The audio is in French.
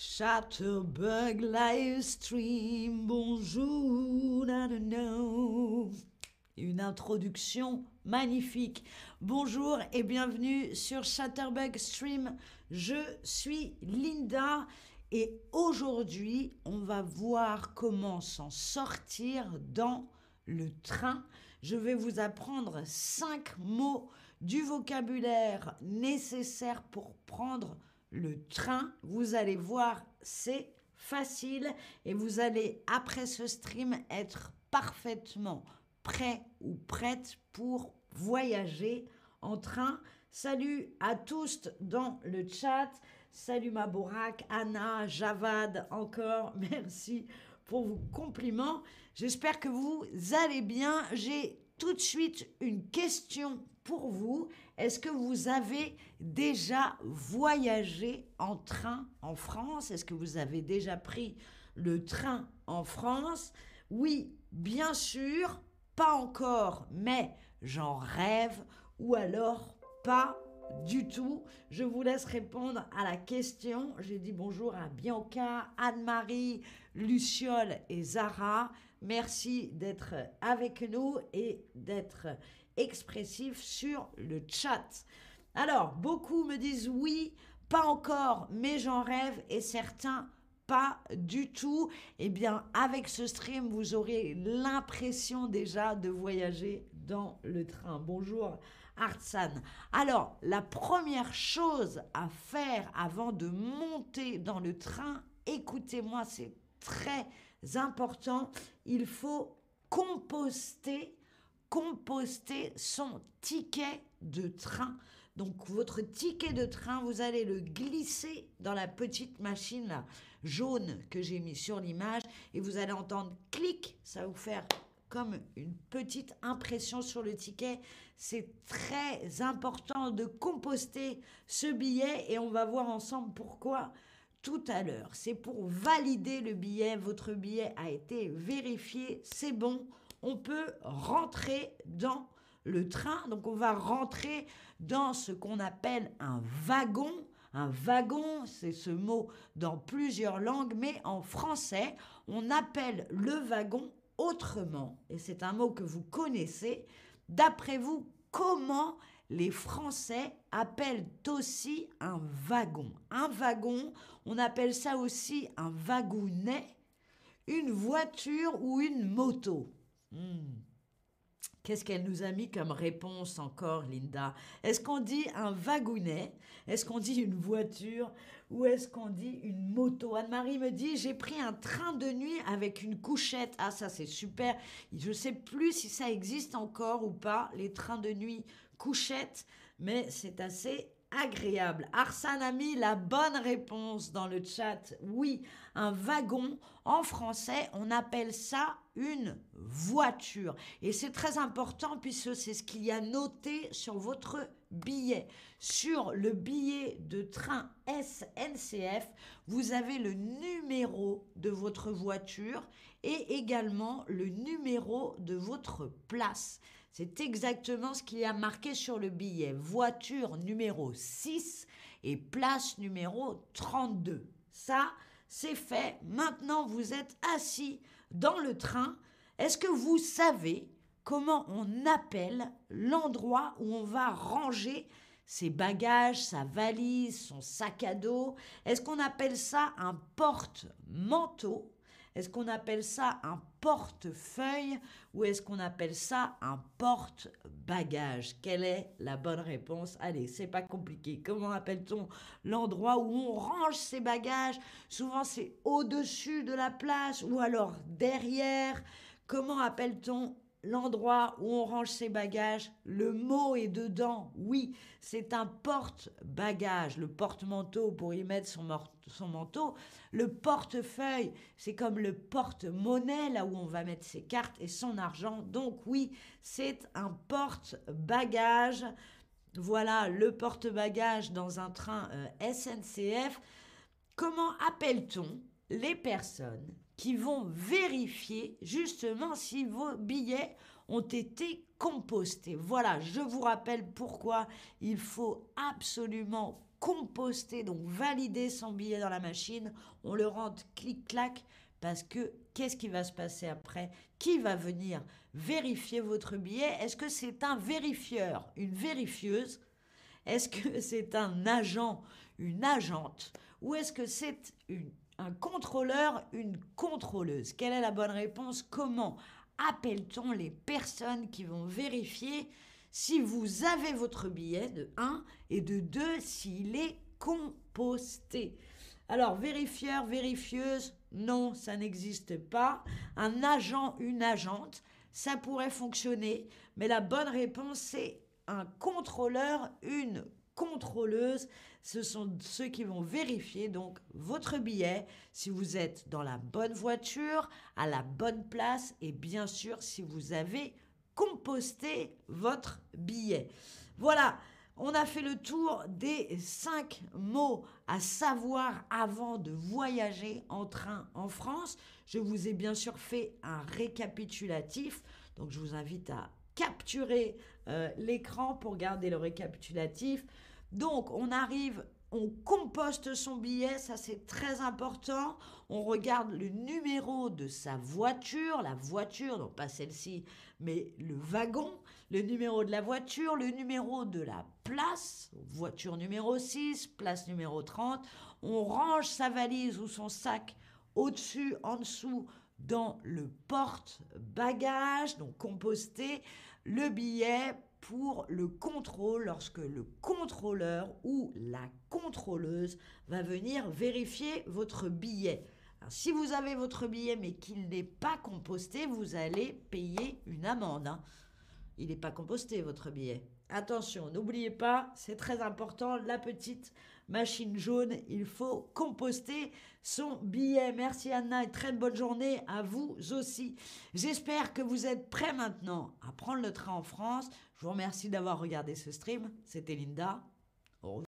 Chatterbug live stream, bonjour. Une introduction magnifique. Bonjour et bienvenue sur Chatterbug Stream. Je suis Linda et aujourd'hui, on va voir comment s'en sortir dans le train. Je vais vous apprendre cinq mots du vocabulaire nécessaire pour prendre le train. Vous allez voir, c'est facile et vous allez, après ce stream, être parfaitement prêt ou prête pour voyager en train. Salut à tous dans le chat. Salut ma Borak, Anna, Javad, encore. Merci pour vos compliments. J'espère que vous allez bien. J'ai tout de suite une question pour vous. Est-ce que vous avez déjà voyagé en train en France? Est-ce que vous avez déjà pris le train en France? Oui, bien sûr, pas encore, mais j'en rêve, ou alors pas du tout. Je vous laisse répondre à la question. J'ai dit bonjour à Bianca, Anne-Marie, Luciole et Zara. Merci d'être avec nous et d'être expressif sur le chat. Alors, beaucoup me disent oui, pas encore, mais j'en rêve et certains pas du tout. Eh bien, avec ce stream, vous aurez l'impression déjà de voyager dans le train. Bonjour Artsan. Alors, la première chose à faire avant de monter dans le train, écoutez-moi, c'est très important, il faut composter, composter son ticket de train. Donc votre ticket de train, vous allez le glisser dans la petite machine jaune que j'ai mis sur l'image et vous allez entendre clic, ça va vous faire comme une petite impression sur le ticket. C'est très important de composter ce billet et on va voir ensemble pourquoi tout à l'heure. C'est pour valider le billet. Votre billet a été vérifié, c'est bon. On peut rentrer dans le train. Donc on va rentrer dans ce qu'on appelle un wagon. Un wagon, c'est ce mot dans plusieurs langues, mais en français, on appelle le wagon autrement, et c'est un mot que vous connaissez, d'après vous, comment les Français appellent aussi un wagon? Un wagon, on appelle ça aussi un wagonnnet, une voiture ou une moto. Hmm. Qu'est-ce qu'elle nous a mis comme réponse encore, Linda? Est-ce qu'on dit un wagonnet? Est-ce qu'on dit une voiture? Ou est-ce qu'on dit une moto? Anne-Marie me dit j'ai pris un train de nuit avec une couchette. Ah ça c'est super. Je ne sais plus si ça existe encore ou pas, les trains de nuit couchettes, mais c'est assez agréable. Arsène a mis la bonne réponse dans le chat. Oui, un wagon, en français, on appelle ça une voiture. Et c'est très important puisque c'est ce qu'il y a noté sur votre billet. Sur le billet de train SNCF, vous avez le numéro de votre voiture et également le numéro de votre place. C'est exactement ce qu'il y a marqué sur le billet. Voiture numéro 6 et place numéro 32. Ça, c'est fait. Maintenant, vous êtes assis dans le train. Est-ce que vous savez comment on appelle l'endroit où on va ranger ses bagages, sa valise, son sac à dos? Est-ce qu'on appelle ça un porte-manteau? Est-ce qu'on appelle ça un portefeuille ou est-ce qu'on appelle ça un porte-bagage Quelle est la bonne réponse? Allez, c'est pas compliqué. Comment appelle-t-on l'endroit où on range ses bagages? Souvent c'est au-dessus de la place ou alors derrière. Comment appelle-t-on l'endroit où on range ses bagages, le mot est dedans. Oui, c'est un porte-bagages, le porte-manteau pour y mettre son, manteau. Le portefeuille, c'est comme le porte-monnaie, là où on va mettre ses cartes et son argent. Donc oui, c'est un porte-bagages. Voilà le porte-bagages dans un train euh, SNCF. Comment appelle-t-on les personnes qui vont vérifier justement si vos billets ont été compostés. Voilà, je vous rappelle pourquoi il faut absolument composter, donc valider son billet dans la machine. On le rentre clic-clac parce que qu'est-ce qui va se passer après? Qui va venir vérifier votre billet? Est-ce que c'est un vérifieur, une vérifieuse? Est-ce que c'est un agent, une agente? Ou est-ce que c'est un contrôleur, une contrôleuse. Quelle est la bonne réponse? Comment appelle-t-on les personnes qui vont vérifier si vous avez votre billet de 1 et de 2 s'il est composté? Alors, vérifieur, vérifieuse, non, ça n'existe pas. Un agent, une agente, ça pourrait fonctionner, mais la bonne réponse, c'est un contrôleur, une contrôleuse. Ce sont ceux qui vont vérifier donc votre billet, si vous êtes dans la bonne voiture, à la bonne place et bien sûr si vous avez composté votre billet. Voilà. On a fait le tour des cinq mots à savoir avant de voyager en train en France. Je vous ai bien sûr fait un récapitulatif, donc je vous invite à capturer euh, l'écran pour garder le récapitulatif. Donc on arrive on composte son billet, ça c'est très important. On regarde le numéro de sa voiture, la voiture, donc pas celle-ci, mais le wagon, le numéro de la voiture, le numéro de la place, voiture numéro 6, place numéro 30. On range sa valise ou son sac au-dessus, en dessous, dans le porte-bagages, donc composté, le billet pour le contrôle lorsque le contrôleur ou la contrôleuse va venir vérifier votre billet. si vous avez votre billet mais qu'il n'est pas composté, vous allez payer une amende. Hein. Il n'est pas composté votre billet. Attention, n'oubliez pas, c'est très important, la petite machine jaune, il faut composter son billet. Merci Anna et très bonne journée à vous aussi. J'espère que vous êtes prêts maintenant à prendre le train en France. Je vous remercie d'avoir regardé ce stream. C'était Linda.